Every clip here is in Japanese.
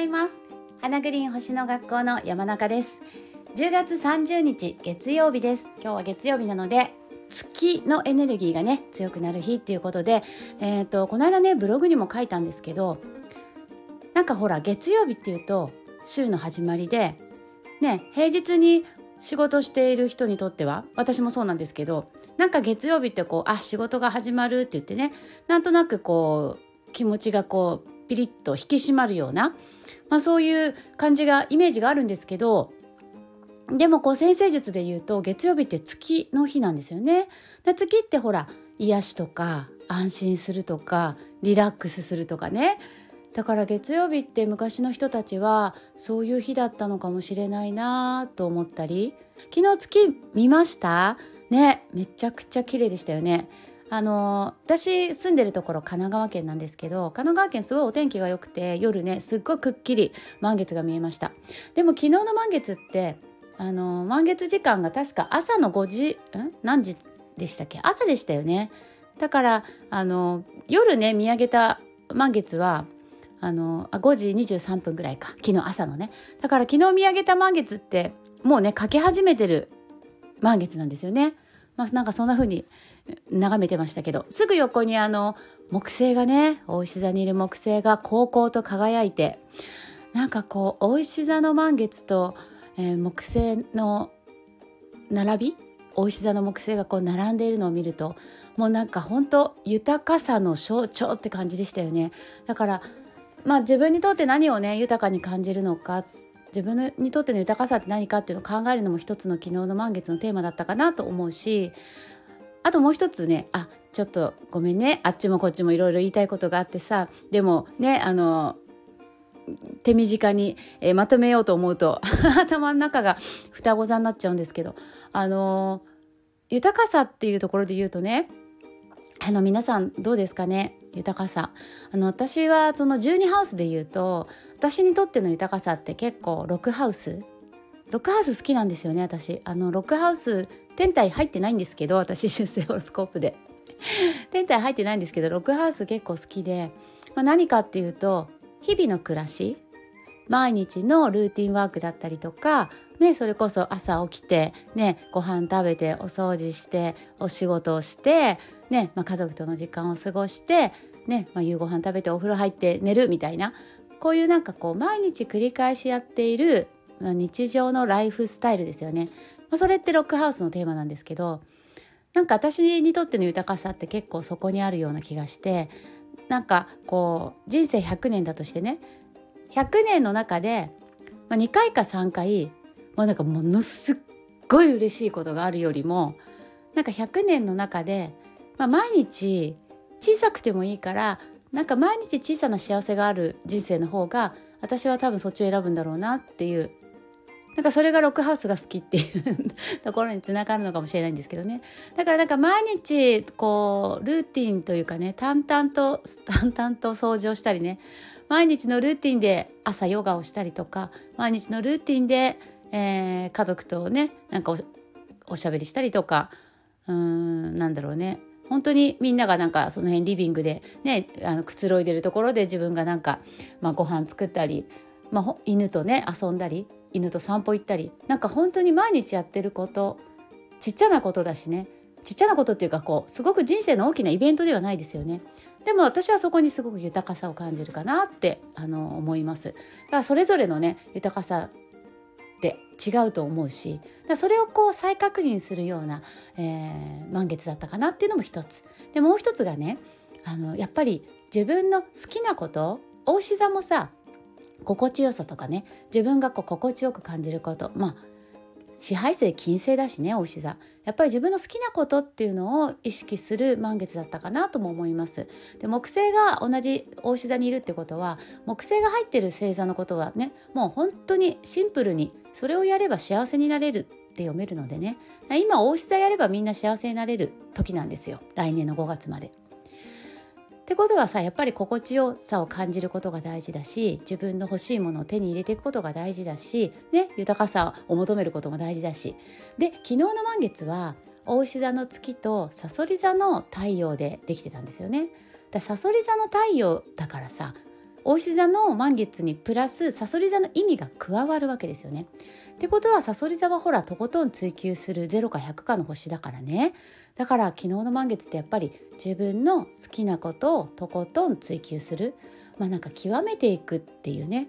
ざいます。花グリーン星の学校の山中です。10月30日月曜日です。今日は月曜日なので月のエネルギーがね強くなる日っていうことでえっ、ー、とこの間ねブログにも書いたんですけどなんかほら月曜日っていうと週の始まりでね平日に仕事している人にとっては私もそうなんですけどなんか月曜日ってこうあ仕事が始まるって言ってねなんとなくこう気持ちがこうピリッと引き締まるような、まあ、そういう感じがイメージがあるんですけどでもこう先生術で言うと月曜日って月の日なんですよね。で月ってほら癒しとか安心するとかリラックスするとかね。だから月曜日って昔の人たちはそういう日だったのかもしれないなと思ったり昨日月見ました？ねめちゃくちゃ綺麗でしたよね。あの私住んでるところ神奈川県なんですけど神奈川県すごいお天気が良くて夜ねすっごいくっきり満月が見えました。でも昨日の満月ってあの満月時間が確か朝の5時ん？何時でしたっけ？朝でしたよね。だからあの夜ね見上げた満月はあのあ5時23分ぐらいか。昨日朝のね。だから昨日見上げた満月ってもうねかけ始めてる満月なんですよね。まあ、なんかそんな風に眺めてましたけどすぐ横にあの木星がね大石座にいる木星が高校と輝いてなんかこう大石座の満月と、えー、木星の並び大石座の木星がこう並んでいるのを見るともうなんか本当豊かさの象徴って感じでしたよね。だからまあ自分にとって何をね豊かに感じるのか自分にとっての豊かさって何かっていうのを考えるのも一つの昨日の満月のテーマだったかなと思うしあともう一つねあちょっとごめんね。あっちもこっちもいろいろ言いたいことがあってさでもねあの手短に、えー、まとめようと思うと 頭の中が双子座になっちゃうんですけどあの豊かさっていうところで言うとねあの皆さんどうですかね？豊かさ。あの私はその12ハウスで言うと私にとっての豊かさって結構6ハウス。6ハウス好きなんですよね私。あの6ハウス天体入ってないんですけど私出世ホロスコープで。天体入ってないんですけど6 ハウス結構好きで、まあ、何かっていうと日々の暮らし。毎日のルーティンワークだったりとか、ね、それこそ朝起きて、ね、ご飯食べてお掃除してお仕事をしてねまあ、家族との時間を過ごして、ねまあ、夕ご飯食べてお風呂入って寝るみたいなこういうなんかこう毎日繰り返しやっている、日常のライフスタイルですよね。まあ、それってロックハウスのテーマなんですけどなんか私にとっての豊かさって結構そこにあるような気がしてなんかこう人生100年だとしてね100年の中で、まあ、2回か3回、まあ、なんかものすっごい嬉しいことがあるよりもなんか100年の中でまあ、毎日小さくてもいいからなんか毎日小さな幸せがある人生の方が私は多分そっちを選ぶんだろうなっていうなんかそれがロックハウスが好きっていうところにつながるのかもしれないんですけどね。だからなんか毎日こうルーティンというかね淡々と淡々と掃除をしたりね毎日のルーティンで朝ヨガをしたりとか毎日のルーティンで、えー、家族とねなんかおしゃべりしたりとかうーんなんだろうね本当にみんながなんかその辺リビングでねあのくつろいでるところで自分がなんか、まあ、ご飯作ったり、まあ、犬とね遊んだり犬と散歩行ったりなんか本当に毎日やってることちっちゃなことだしねちっちゃなことっていうかこうすごく人生の大きなイベントではないですよね。でも私はそこにすごく豊かさを感じるかなってあの思います。だからそれぞれのね豊かさって違うと思うしそれをこう再確認するような、えー、満月だったかなっていうのも一つでもう一つがねあのやっぱり自分の好きなこと大牛座もさ心地よさとかね自分がこう心地よく感じることまあ支配性金星だしねお牛座。やっぱり自分の好きなことっていうのを意識する満月だったかなとも思います。で木星が同じお牛座にいるってことは木星が入ってる星座のことはねもう本当にシンプルにそれをやれば幸せになれるって読めるのでね。今大牛座やればみんな幸せになれる時なんですよ。来年の5月まで。ってことはさやっぱり心地よさを感じることが大事だし自分の欲しいものを手に入れていくことが大事だし、ね、豊かさを求めることも大事だしで昨日の満月は大牛座の月とさそり座の太陽でできてたんですよね。ださそり座の太陽だからさお牛座の満月にプラスさそり座の意味が加わるわけですよね。ってことはさそり座はほらとことん追求する0か100かの星だからねだから昨日の満月ってやっぱり自分の好きなことをとことん追求するまあなんか極めていくっていうね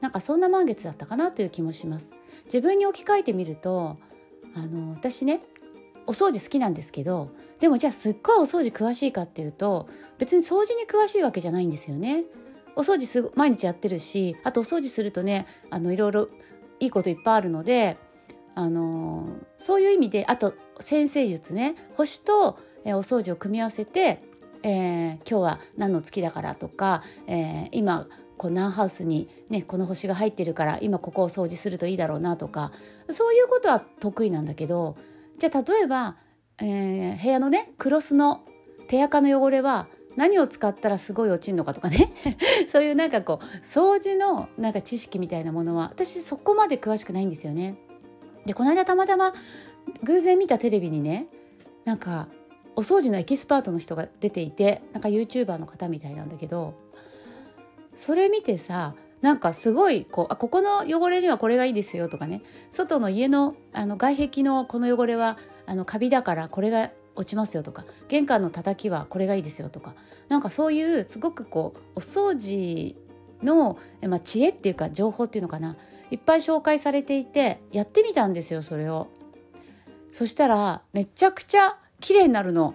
なんかそんな満月だったかなという気もします。自分に置き換えてみるとあの私ねお掃除好きなんですけどでもじゃあすっごいお掃除詳しいかっていうと別に掃除に詳しいわけじゃないんですよね。お掃除す毎日やってるしあとお掃除するとねあのいろいろいいこといっぱいあるのであのそういう意味であと先生術ね星と、えお掃除を組み合わせて、えー、今日は何の月だからとか、えー、今こう何ハウスに、ね、この星が入ってるから今ここを掃除するといいだろうなとかそういうことは得意なんだけどじゃあ例えば、えー、部屋のねクロスの手垢の汚れは何を使ったらすごい落ちるのかとかね そういうなんかこう掃除のなんか知識みたいなものは私そこまで詳しくないんですよね。でこの間たまたま偶然見たテレビにねなんかお掃除のエキスパートの人が出ていてなんか YouTuber の方みたいなんだけどそれ見てさなんかすごいこうあここの汚れにはこれがいいですよとかね外の家のあの外壁のこの汚れはあのカビだからこれが落ちますよとか玄関の叩きはこれがいいですよとかなんかそういうすごくこうお掃除の、まあ、知恵っていうか情報っていうのかないっぱい紹介されていてやってみたんですよそれを。そしたらめちゃくちゃ綺麗になるの。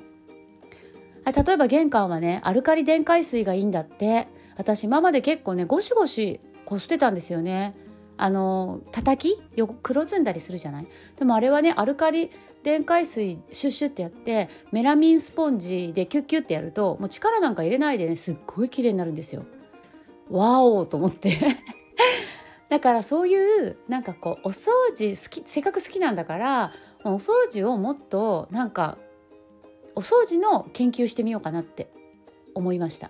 例えば玄関はねアルカリ電解水がいいんだって私今まで結構ねゴシゴシこすってたんですよね。あの叩きよ黒ずんだりするじゃない？でもあれはねアルカリ電解水シュッシュってやってメラミンスポンジでキュッキュッってやるともう力なんか入れないでねすっごい綺麗になるんですよ。わおと思って だからそういうなんかこうお掃除好きせっかく好きなんだからお掃除をもっとなんかお掃除の研究してみようかなって思いました。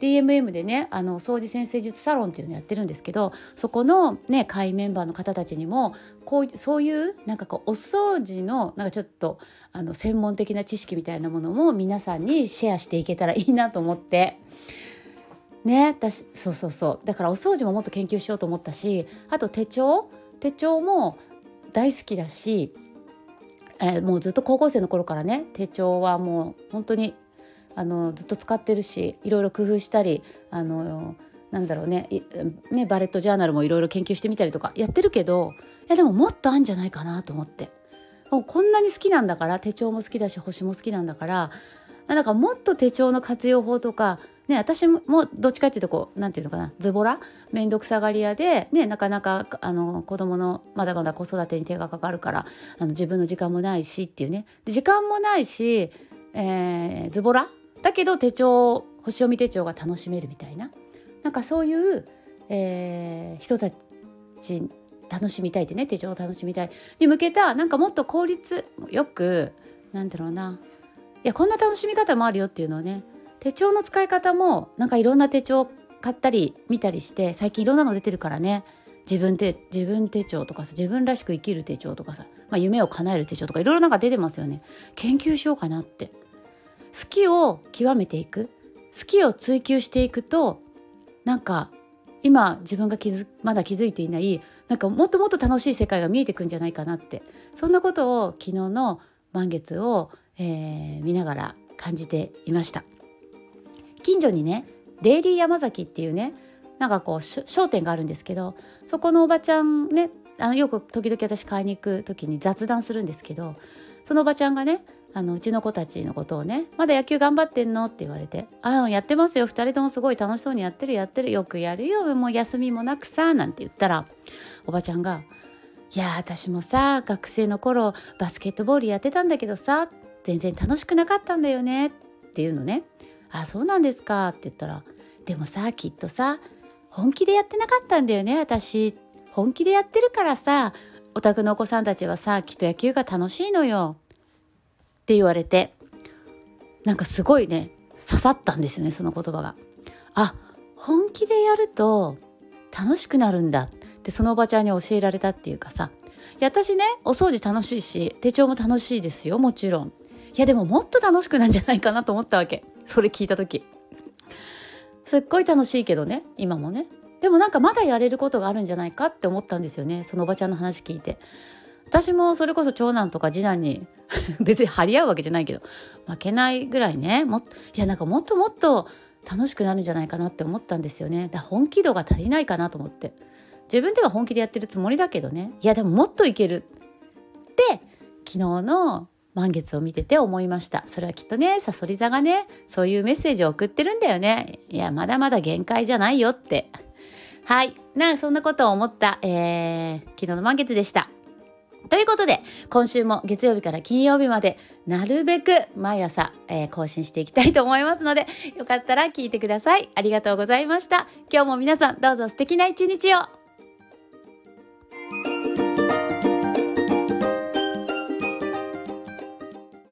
DMM でねあの掃除先生術サロンっていうのやってるんですけどそこのね会員メンバーの方たちにもこうそういうなんかこうお掃除のなんかちょっとあの専門的な知識みたいなものも皆さんにシェアしていけたらいいなと思って。ね私そうそうそうだからお掃除ももっと研究しようと思ったしあと手帳手帳も大好きだし、えー、もうずっと高校生の頃からね手帳はもう本当にあのずっと使ってるしいろいろ工夫したりあのなんだろうねねバレットジャーナルもいろいろ研究してみたりとかやってるけどいやでももっとあんじゃないかなと思って。こんなに好きなんだから手帳も好きだし星も好きなんだからなんかもっと手帳の活用法とかね、私もどっちかっていうとこうなんていうのかなズボラ？面倒くさがり屋で、ね、なかなかあの子供のまだまだ子育てに手がかかるからあの自分の時間もないしっていうね。時間もないし、えー、ズボラ？だけど手帳星読み手帳が楽しめるみたいな。なんかそういう、えー、人たち楽しみたいってね。手帳を楽しみたい。に向けたなんかもっと効率よくなんだろうな。いやこんな楽しみ方もあるよっていうのをね手帳の使い方もなんかいろんな手帳買ったり見たりして最近いろんなの出てるからね。自分手自分手帳とかさ自分らしく生きる手帳とかさ、まあ、夢を叶える手帳とかいろいろなんか出てますよね。研究しようかなって。好きを極めていく。好きを追求していくとなんか今自分が気づまだ気づいていないなんかもっともっと楽しい世界が見えてくんじゃないかなって。そんなことを昨日の満月を、えー、見ながら感じていました。近所にねデイリー山崎っていうねなんかこう商店があるんですけどそこのおばちゃんねあのよく時々私買いに行く時に雑談するんですけどそのおばちゃんがねあのうちの子たちのことをね「まだ野球頑張ってんの?」って言われて「ああやってますよ。2人ともすごい楽しそうにやってるやってる。よくやるよ。もう休みもなくさ」なんて言ったらおばちゃんが「いや私もさ学生の頃バスケットボールやってたんだけどさ全然楽しくなかったんだよね」っていうのね「あそうなんですか」って言ったら「でもさきっとさ本気でやってなかったんだよね私。本気でやってるからさお宅のお子さんたちはさきっと野球が楽しいのよ」って言われてなんかすごいね刺さったんですよねその言葉が。あ本気でやると楽しくなるんだってそのおばちゃんに教えられたっていうかさいや私ねお掃除楽しいし手帳も楽しいですよもちろん。いやでももっと楽しくなんじゃないかなと思ったわけそれ聞いた時。すっごい楽しいけどね今もねでもなんかまだやれることがあるんじゃないかって思ったんですよねそのおばちゃんの話聞いて私もそれこそ長男とか次男に 別に張り合うわけじゃないけど負けないぐらいねもいやなんかもっともっと楽しくなるんじゃないかなって思ったんですよね。だ本気度が足りないかなと思って。自分では本気でやってるつもりだけどね。いやでももっといけるって昨日の満月を見てて思いました。それはきっとねさそり座がねそういうメッセージを送ってるんだよね。いやまだまだ限界じゃないよって。はい。なそんなことを思った、えー、昨日の満月でした。ということで今週も月曜日から金曜日までなるべく毎朝、えー、更新していきたいと思いますのでよかったら聞いてください。ありがとうございました。今日も皆さんどうぞ素敵な一日を。